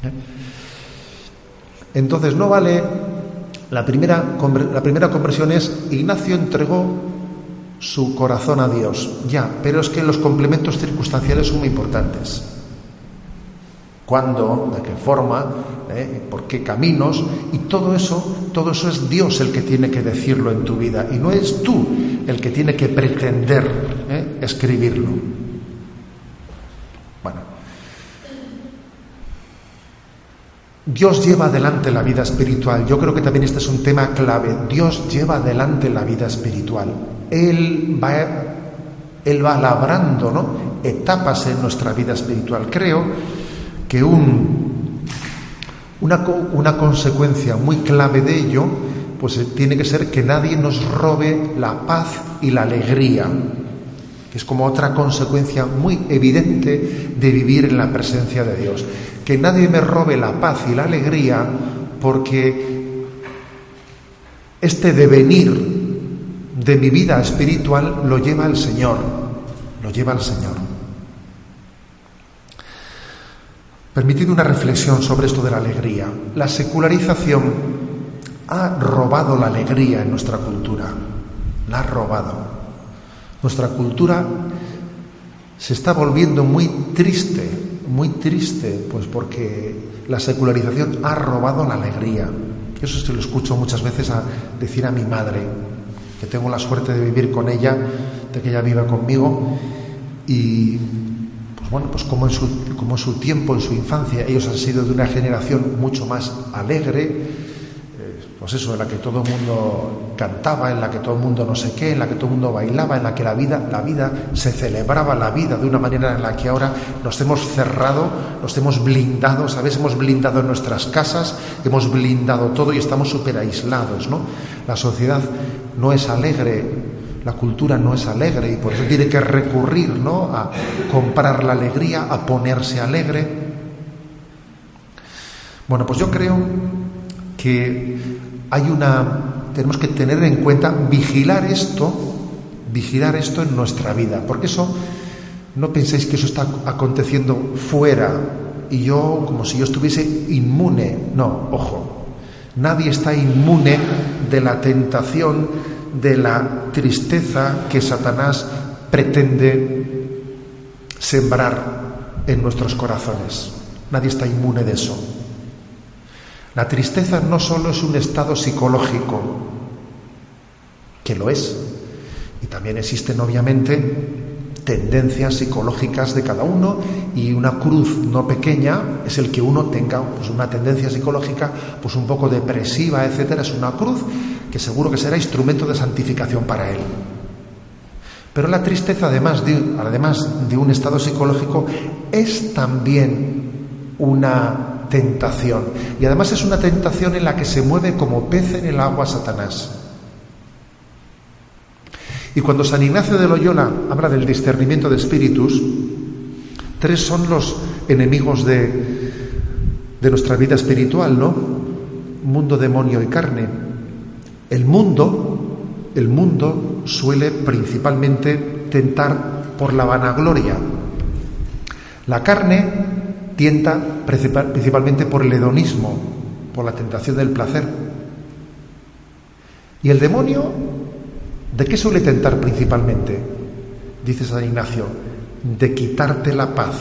¿Eh? Entonces no vale, la primera, la primera conversión es Ignacio entregó su corazón a Dios, ya, pero es que los complementos circunstanciales son muy importantes. ¿Cuándo? ¿De qué forma? ¿Eh? ¿Por qué caminos? Y todo eso, todo eso es Dios el que tiene que decirlo en tu vida y no es tú el que tiene que pretender ¿eh? escribirlo. Dios lleva adelante la vida espiritual. Yo creo que también este es un tema clave. Dios lleva adelante la vida espiritual. Él va, él va labrando etapas en nuestra vida espiritual. Creo que un, una, una consecuencia muy clave de ello pues eh, tiene que ser que nadie nos robe la paz y la alegría, que es como otra consecuencia muy evidente de vivir en la presencia de Dios que nadie me robe la paz y la alegría, porque este devenir de mi vida espiritual lo lleva el Señor, lo lleva el Señor. Permitid una reflexión sobre esto de la alegría. La secularización ha robado la alegría en nuestra cultura, la ha robado. Nuestra cultura se está volviendo muy triste muy triste, pues porque la secularización ha robado la alegría. Eso se lo escucho muchas veces a decir a mi madre, que tengo la suerte de vivir con ella, de que ella viva conmigo, y pues bueno, pues como en su, como su tiempo, en su infancia, ellos han sido de una generación mucho más alegre, pues eso, en la que todo el mundo cantaba, en la que todo el mundo no sé qué, en la que todo el mundo bailaba, en la que la vida, la vida se celebraba la vida de una manera en la que ahora nos hemos cerrado, nos hemos blindado, ¿sabes? Hemos blindado nuestras casas, hemos blindado todo y estamos súper aislados, ¿no? La sociedad no es alegre, la cultura no es alegre y por eso tiene que recurrir, ¿no? A comprar la alegría, a ponerse alegre. Bueno, pues yo creo que hay una tenemos que tener en cuenta vigilar esto, vigilar esto en nuestra vida, porque eso no penséis que eso está aconteciendo fuera y yo como si yo estuviese inmune, no, ojo. Nadie está inmune de la tentación, de la tristeza que Satanás pretende sembrar en nuestros corazones. Nadie está inmune de eso. La tristeza no solo es un estado psicológico, que lo es, y también existen obviamente tendencias psicológicas de cada uno y una cruz no pequeña es el que uno tenga pues, una tendencia psicológica pues un poco depresiva, etcétera, es una cruz que seguro que será instrumento de santificación para él. Pero la tristeza, además de, además de un estado psicológico, es también una tentación. Y además es una tentación en la que se mueve como pez en el agua Satanás. Y cuando San Ignacio de Loyola habla del discernimiento de espíritus, tres son los enemigos de, de nuestra vida espiritual, ¿no? Mundo, demonio y carne. El mundo, el mundo suele principalmente tentar por la vanagloria. La carne tienta principalmente por el hedonismo, por la tentación del placer. Y el demonio, ¿de qué suele tentar principalmente? Dice San Ignacio, de quitarte la paz,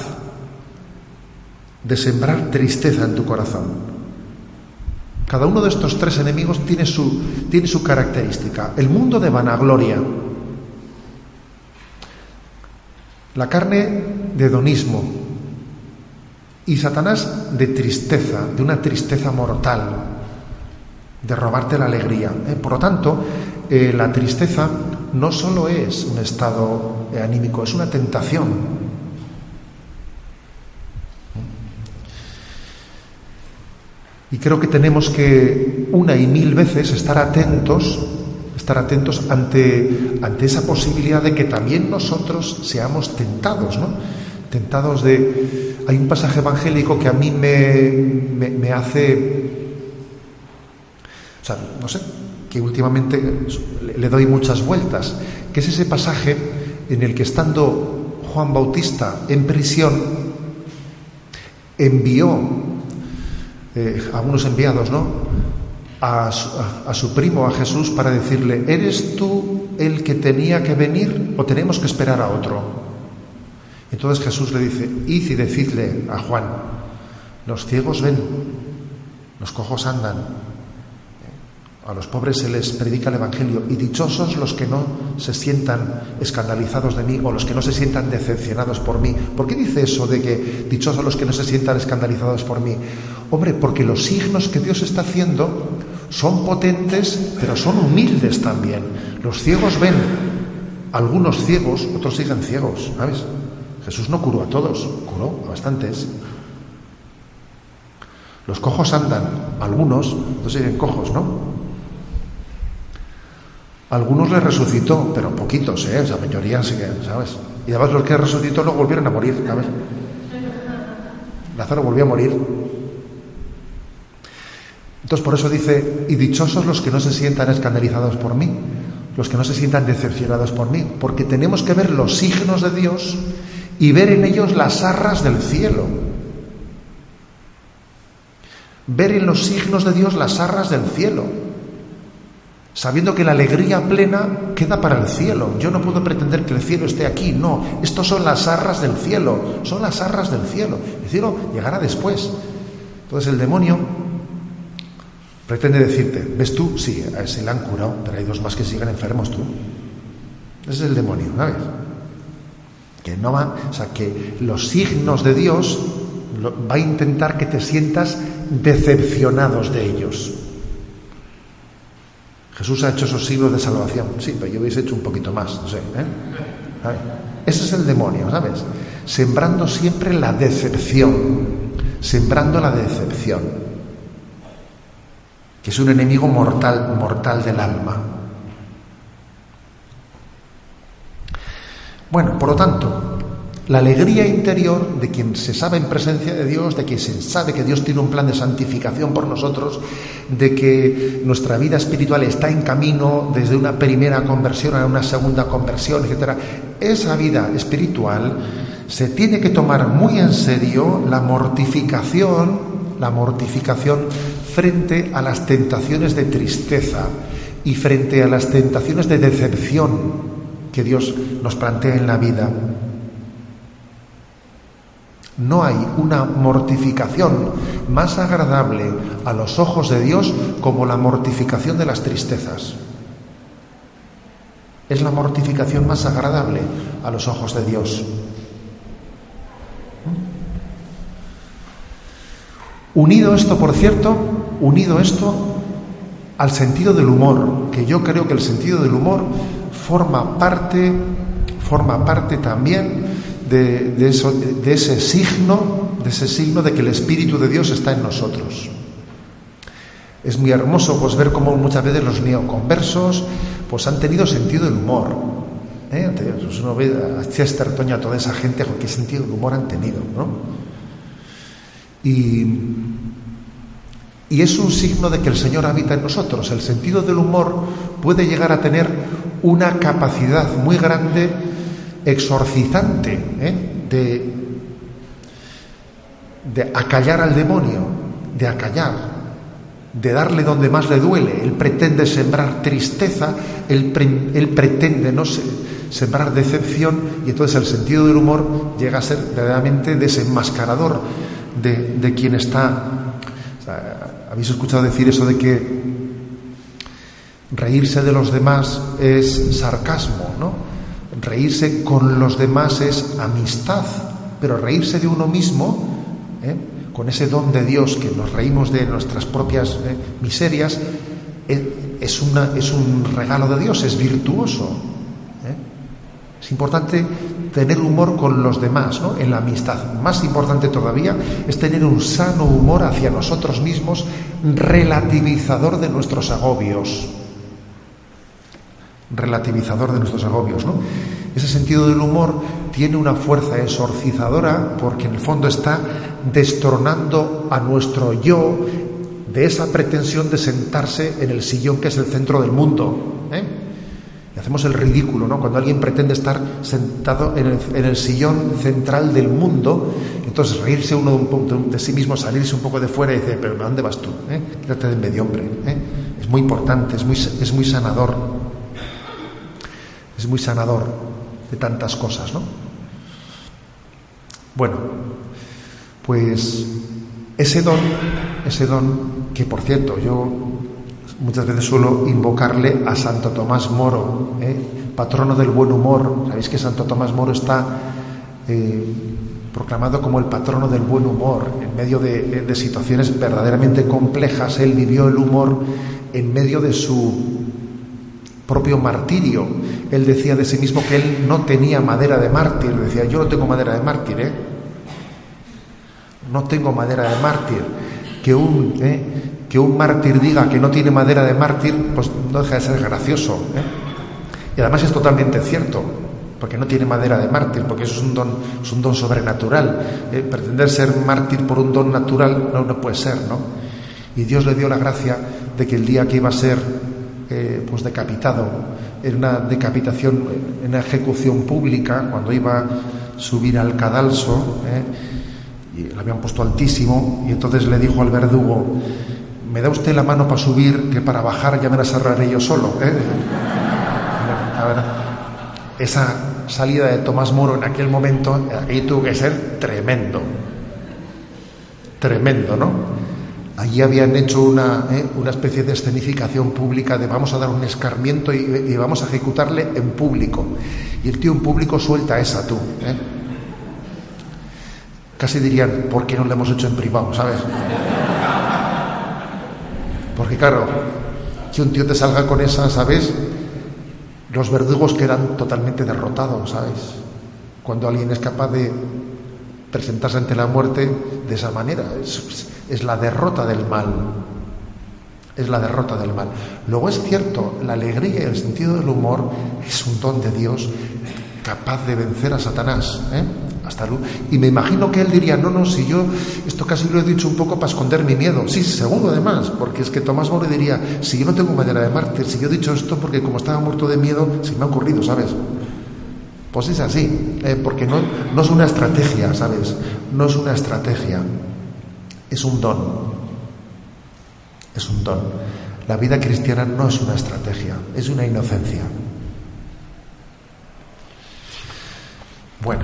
de sembrar tristeza en tu corazón. Cada uno de estos tres enemigos tiene su, tiene su característica. El mundo de vanagloria, la carne de hedonismo y Satanás de tristeza, de una tristeza mortal, de robarte la alegría. ¿eh? Por lo tanto, eh, la tristeza no solo es un estado anímico, es una tentación Y creo que tenemos que una y mil veces estar atentos, estar atentos ante, ante esa posibilidad de que también nosotros seamos tentados, ¿no? Tentados de... Hay un pasaje evangélico que a mí me, me, hace... O sea, no sé, que últimamente le doy muchas vueltas, que es ese pasaje en el que estando Juan Bautista en prisión, envió eh, algunos enviados, ¿no? A su, primo, a Jesús, para decirle, ¿eres tú el que tenía que venir o tenemos que esperar a otro? Entonces Jesús le dice, id y decidle a Juan, los ciegos ven, los cojos andan, a los pobres se les predica el Evangelio y dichosos los que no se sientan escandalizados de mí o los que no se sientan decepcionados por mí. ¿Por qué dice eso de que dichosos los que no se sientan escandalizados por mí? Hombre, porque los signos que Dios está haciendo son potentes, pero son humildes también. Los ciegos ven, algunos ciegos, otros siguen ciegos, ¿sabes? Jesús no curó a todos, curó a bastantes. Los cojos andan, algunos, no siguen cojos, ¿no? Algunos le resucitó, pero poquitos, ¿eh? Esa mayoría sí que, ¿sabes? Y además los que resucitó no volvieron a morir, ¿sabes? Lázaro volvió a morir. Entonces por eso dice, y dichosos los que no se sientan escandalizados por mí, los que no se sientan decepcionados por mí, porque tenemos que ver los signos de Dios y ver en ellos las arras del cielo. Ver en los signos de Dios las arras del cielo sabiendo que la alegría plena queda para el cielo. Yo no puedo pretender que el cielo esté aquí, no, estos son las arras del cielo, son las arras del cielo. El cielo llegará después. Entonces el demonio pretende decirte, ¿ves tú? Sí, a ese le han curado, pero hay dos más que siguen enfermos tú. Ese es el demonio, ¿sabes? Que no va, o sea, que los signos de Dios va a intentar que te sientas decepcionados de ellos. Jesús ha hecho esos siglos de salvación. Sí, pero yo hubiese hecho un poquito más, no sé. ¿eh? Ese es el demonio, ¿sabes? Sembrando siempre la decepción. Sembrando la decepción. Que es un enemigo mortal, mortal del alma. Bueno, por lo tanto, la alegría interior de quien se sabe en presencia de Dios, de quien se sabe que Dios tiene un plan de santificación por nosotros, de que nuestra vida espiritual está en camino desde una primera conversión a una segunda conversión, etc. Esa vida espiritual se tiene que tomar muy en serio la mortificación, la mortificación frente a las tentaciones de tristeza y frente a las tentaciones de decepción que Dios nos plantea en la vida. No hay una mortificación más agradable a los ojos de Dios como la mortificación de las tristezas. Es la mortificación más agradable a los ojos de Dios. Unido esto, por cierto, unido esto al sentido del humor, que yo creo que el sentido del humor forma parte forma parte también de, de ese signo, de ese signo de que el Espíritu de Dios está en nosotros. Es muy hermoso pues ver cómo muchas veces los neoconversos pues han tenido sentido del humor. ¿eh? Pues uno ve a Chester, Toña, toda esa gente, qué sentido del humor han tenido, ¿no? Y, y es un signo de que el Señor habita en nosotros. El sentido del humor puede llegar a tener una capacidad muy grande, exorcizante, ¿eh? de, de acallar al demonio, de acallar, de darle donde más le duele. Él pretende sembrar tristeza, él, pretende no sembrar decepción y entonces el sentido del humor llega a ser verdaderamente desenmascarador de, quien está. Habéis escuchado decir eso de que reírse de los demás es sarcasmo, ¿no? Reírse con los demás es amistad, pero reírse de uno mismo, ¿eh? con ese don de Dios que nos reímos de nuestras propias eh, miserias, eh, es, es, un regalo de Dios, es virtuoso. Es importante tener humor con los demás, ¿no? en la amistad. Más importante todavía es tener un sano humor hacia nosotros mismos, relativizador de nuestros agobios. Relativizador de nuestros agobios, ¿no? Ese sentido del humor tiene una fuerza exorcizadora porque en el fondo está destronando a nuestro yo de esa pretensión de sentarse en el sillón que es el centro del mundo. ¿eh? Y hacemos el ridículo, ¿no? Cuando alguien pretende estar sentado en el, sillón central del mundo, entonces reírse uno de, de, sí mismo, salirse un poco de fuera y decir, pero ¿dónde vas tú? ¿Eh? De medio hombre. ¿eh? Es muy importante, es muy, es muy sanador. Muy sanador de tantas cosas, ¿no? Bueno, pues ese don, ese don que por cierto yo muchas veces suelo invocarle a Santo Tomás Moro, ¿eh? patrono del buen humor. Sabéis que Santo Tomás Moro está eh, proclamado como el patrono del buen humor en medio de, de situaciones verdaderamente complejas. Él vivió el humor en medio de su propio martirio. Él decía de sí mismo que él no tenía madera de mártir. Decía, yo no tengo madera de mártir, ¿eh? No tengo madera de mártir. Que un, ¿eh? que un mártir diga que no tiene madera de mártir, pues no deja de ser gracioso. ¿eh? Y además es totalmente cierto, porque no tiene madera de mártir, porque eso es un don, es un don sobrenatural. ¿eh? Pretender ser mártir por un don natural no, no puede ser, ¿no? Y Dios le dio la gracia de que el día que iba a ser pues decapitado en una decapitación, en una ejecución pública, cuando iba a subir al cadalso, eh, y lo habían puesto altísimo, y entonces le dijo al verdugo, ¿me da usted la mano para subir, que para bajar ya me las cerraré yo solo? Eh". esa salida de Tomás Moro en aquel momento, ahí tuvo que ser tremendo, tremendo, ¿no? Allí habían hecho una, ¿eh? una, especie de escenificación pública de vamos a dar un escarmiento y, vamos a ejecutarle en público. Y el tío en público suelta esa tú. ¿eh? Casi dirían, ¿por qué no lo hemos hecho en privado? ¿Sabes? Porque claro, que un tío te salga con esa, ¿sabes? Los verdugos quedan totalmente derrotados, ¿sabes? Cuando alguien es capaz de presentarse ante la muerte de esa manera. Es, la derrota del mal. Es la derrota del mal. Luego es cierto, la alegría y el sentido del humor es un don de Dios capaz de vencer a Satanás. ¿eh? Hasta y me imagino que él diría, no, no, si yo esto casi lo he dicho un poco para esconder mi miedo. Sí, seguro además, porque es que Tomás More diría, si yo no tengo manera de mártir, si yo he dicho esto porque como estaba muerto de miedo, se me ha ocurrido, ¿sabes? Pues es así, ¿eh? porque no, no es una estrategia, ¿sabes? No es una estrategia es un don. Es un don. La vida cristiana no es una estrategia, es una inocencia. Bueno,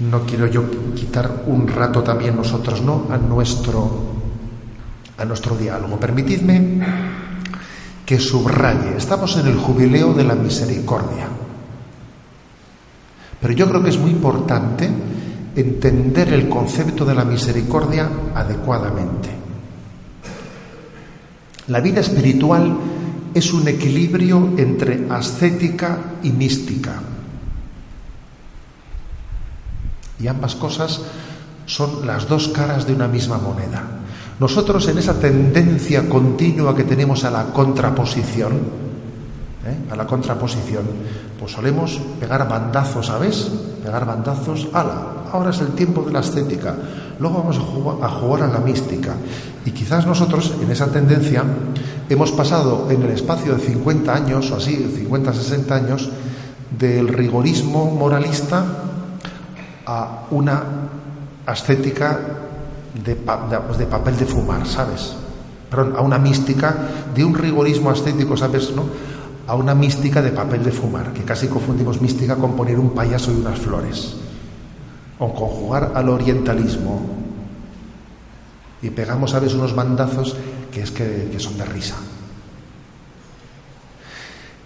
no quiero yo quitar un rato también nosotros, ¿no? A nuestro, a nuestro diálogo. Permitidme que subraye, estamos en el jubileo de la misericordia. Pero yo creo que es muy importante entender el concepto de la misericordia adecuadamente. La vida espiritual es un equilibrio entre ascética y mística. Y ambas cosas son las dos caras de una misma moneda. Nosotros en esa tendencia continua que tenemos a la contraposición, ¿eh? a la contraposición, pues solemos pegar bandazos, ¿sabes? Pegar bandazos, ala, ahora es el tiempo de la estética, luego vamos a jugar, a la mística. Y quizás nosotros en esa tendencia hemos pasado en el espacio de 50 años o así, 50, 60 años, del rigorismo moralista a una ascética de, de, papel de fumar, ¿sabes? Perdón, a una mística de un rigorismo ascético, ¿sabes? ¿no? A una mística de papel de fumar, que casi confundimos mística con poner un payaso y unas flores, o con jugar al orientalismo. Y pegamos, ¿sabes?, unos bandazos que es que, que son de risa.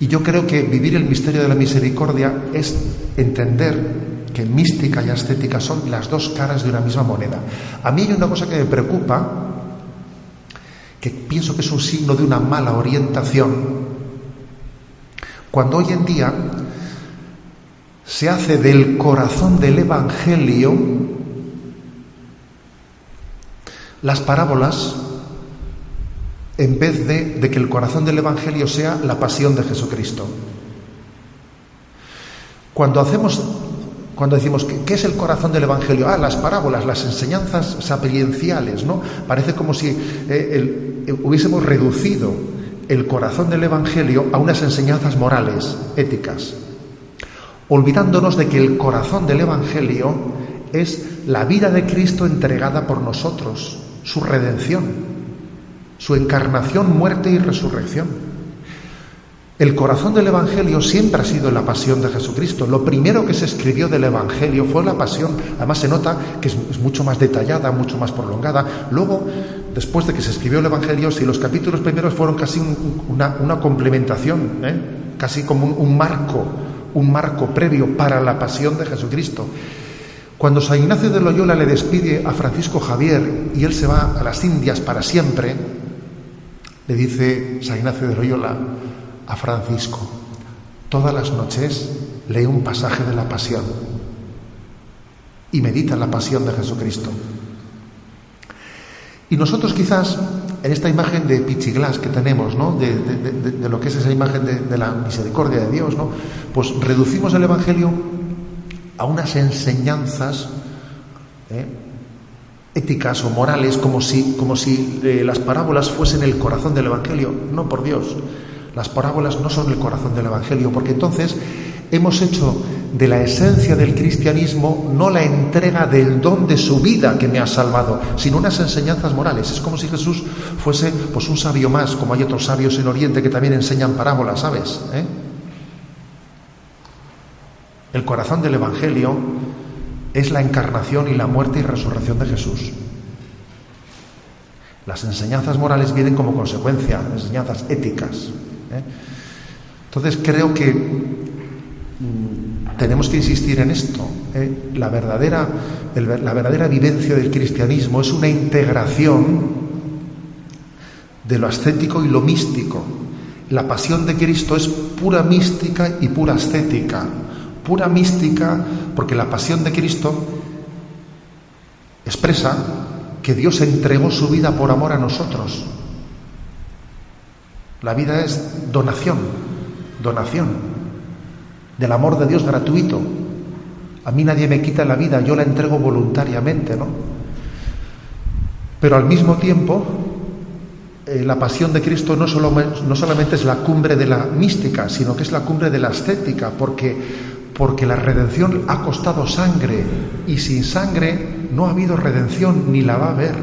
Y yo creo que vivir el misterio de la misericordia es entender que mística y estética son las dos caras de una misma moneda. A mí hay una cosa que me preocupa, que pienso que es un signo de una mala orientación, cuando hoy en día se hace del corazón del Evangelio las parábolas en vez de, que el corazón del Evangelio sea la pasión de Jesucristo. Cuando hacemos, cuando decimos ¿qué es el corazón del Evangelio, ah, las parábolas, las enseñanzas sapienciales, ¿no? Parece como si eh, eh, hubiésemos reducido el corazón del Evangelio a unas enseñanzas morales, éticas, olvidándonos de que el corazón del Evangelio es la vida de Cristo entregada por nosotros, su redención su encarnación, muerte y resurrección. El corazón del Evangelio siempre ha sido la pasión de Jesucristo. Lo primero que se escribió del Evangelio fue la pasión. Además se nota que es, mucho más detallada, mucho más prolongada. Luego, después de que se escribió el Evangelio, si los capítulos primeros fueron casi una, complementación, ¿eh? casi como un, marco, un marco previo para la pasión de Jesucristo. Cuando San Ignacio de Loyola le despide a Francisco Javier y él se va a las Indias para siempre, le dice San Ignacio de Loyola a Francisco, todas las noches lee un pasaje de la pasión y medita la pasión de Jesucristo. Y nosotros quizás en esta imagen de Pichiglas que tenemos, ¿no? de, lo que es esa imagen de, la misericordia de Dios, ¿no? pues reducimos el Evangelio a unas enseñanzas ¿eh? éticas o morales como si, como si eh, las parábolas fuesen el corazón del Evangelio. No, por Dios. Las parábolas no son el corazón del Evangelio, porque entonces hemos hecho de la esencia del cristianismo no la entrega del don de su vida que me ha salvado, sino unas enseñanzas morales. Es como si Jesús fuese pues un sabio más, como hay otros sabios en Oriente que también enseñan parábolas, ¿sabes? ¿Eh? El corazón del Evangelio es la encarnación y la muerte y resurrección de Jesús. Las enseñanzas morales vienen como consecuencia, enseñanzas éticas. ¿eh? Entonces creo que mm, tenemos que insistir en esto. ¿eh? La, verdadera, la verdadera vivencia del cristianismo es una integración de lo ascético y lo místico. La pasión de Cristo es pura mística y pura ascética pura mística, porque la pasión de Cristo expresa que Dios entregó su vida por amor a nosotros. La vida es donación, donación del amor de Dios gratuito. A mí nadie me quita la vida, yo la entrego voluntariamente, ¿no? Pero al mismo tiempo, eh, la pasión de Cristo no, solo, no solamente es la cumbre de la mística, sino que es la cumbre de la estética, porque porque la redención ha costado sangre y sin sangre no ha habido redención ni la va a haber.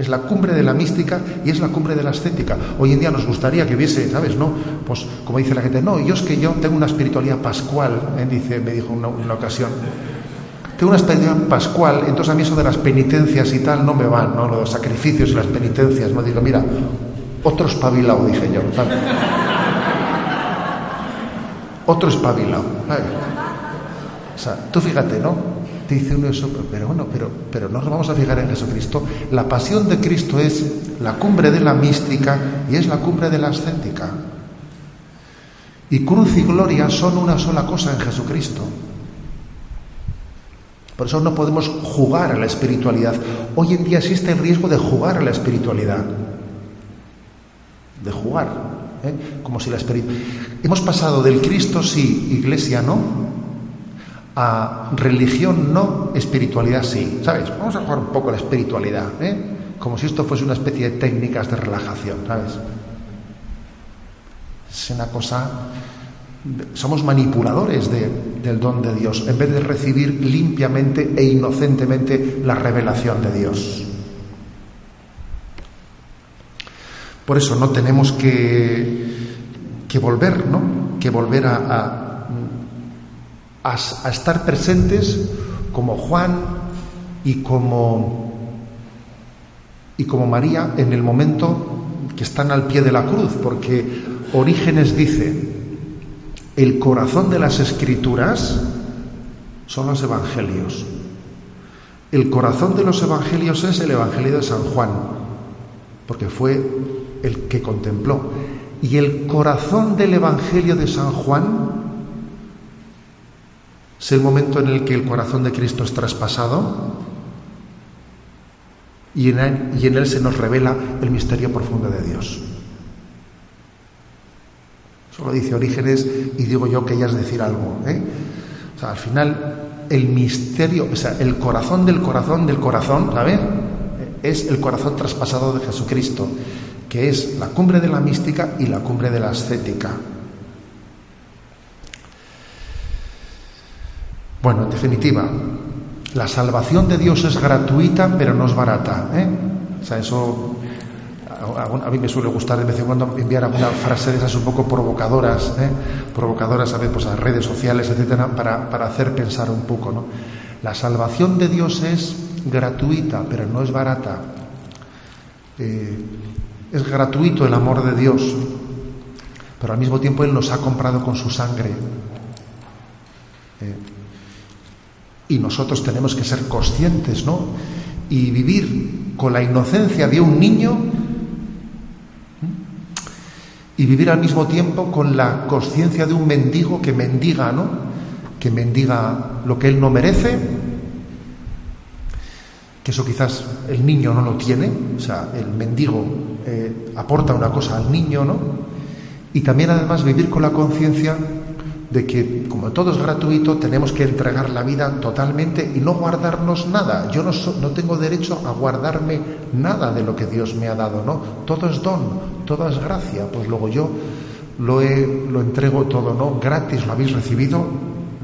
Es la cumbre de la mística y es la cumbre de la estética. Hoy en día nos gustaría que hubiese, ¿sabes? No, pues como dice la gente, no, yo es que yo tengo una espiritualidad pascual, ¿eh? dice, me dijo una, una ocasión. Tengo una espiritualidad pascual, entonces a mí eso de las penitencias y tal no me van, ¿no? Los sacrificios y las penitencias, ¿no? Digo, mira, otro espabilado, dije yo. otro espabilado. O sea, tú fíjate, ¿no? Dice uno eso, pero bueno, pero, pero no nos vamos a fijar en Jesucristo. La pasión de Cristo es la cumbre de la mística y es la cumbre de la ascética. Y cruz y gloria son una sola cosa en Jesucristo. Por eso no podemos jugar a la espiritualidad. Hoy en día existe el riesgo de jugar a la espiritualidad. De jugar. ¿eh? Como si la espiritualidad. Hemos pasado del Cristo sí, iglesia no, a religión no, espiritualidad sí. ¿Sabes? Vamos a jugar un poco la espiritualidad. ¿eh? Como si esto fuese una especie de técnicas de relajación. ¿Sabes? Es una cosa somos manipuladores del don de Dios en vez de recibir limpiamente e inocentemente la revelación de Dios. Por eso no tenemos que, que volver, ¿no? Que volver a, a estar presentes como Juan y como, y como María en el momento que están al pie de la cruz, porque Orígenes dice, el corazón de las escrituras son los evangelios. El corazón de los evangelios es el Evangelio de San Juan, porque fue el que contempló. Y el corazón del Evangelio de San Juan es el momento en el que el corazón de Cristo es traspasado y en él, se nos revela el misterio profundo de Dios lo dice Orígenes y digo yo que ellas decir algo. ¿eh? O sea, al final, el misterio, o sea, el corazón del corazón del corazón, ¿sabes? Es el corazón traspasado de Jesucristo, que es la cumbre de la mística y la cumbre de la ascética. Bueno, en definitiva, la salvación de Dios es gratuita, pero no es barata. ¿eh? O sea, eso a, mí me suele gustar de vez en cuando enviar alguna frase de esas un poco provocadoras, ¿eh? provocadoras a veces pues, a redes sociales, etcétera, para, hacer pensar un poco. La salvación de Dios es gratuita, pero no es barata. Eh, es gratuito el amor de Dios, pero al mismo tiempo Él nos ha comprado con su sangre. Eh, y nosotros tenemos que ser conscientes, ¿no? Y vivir con la inocencia de un niño y vivir al mismo tiempo con la conciencia de un mendigo que mendiga, ¿no? Que mendiga lo que él no merece, que eso quizás el niño no lo tiene, o sea, el mendigo eh, aporta una cosa al niño, ¿no? Y también además vivir con la conciencia de que como todo es gratuito tenemos que entregar la vida totalmente y no guardarnos nada. Yo no, no tengo derecho a guardarme nada de lo que Dios me ha dado, ¿no? Todo es don, todo es gracia. Pues luego yo lo, lo entrego todo, ¿no? Gratis lo habéis recibido,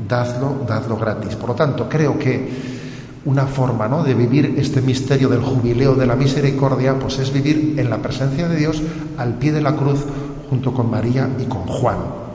dadlo, dadlo gratis. Por lo tanto, creo que una forma ¿no? de vivir este misterio del jubileo de la misericordia, pues es vivir en la presencia de Dios al pie de la cruz junto con María y con Juan.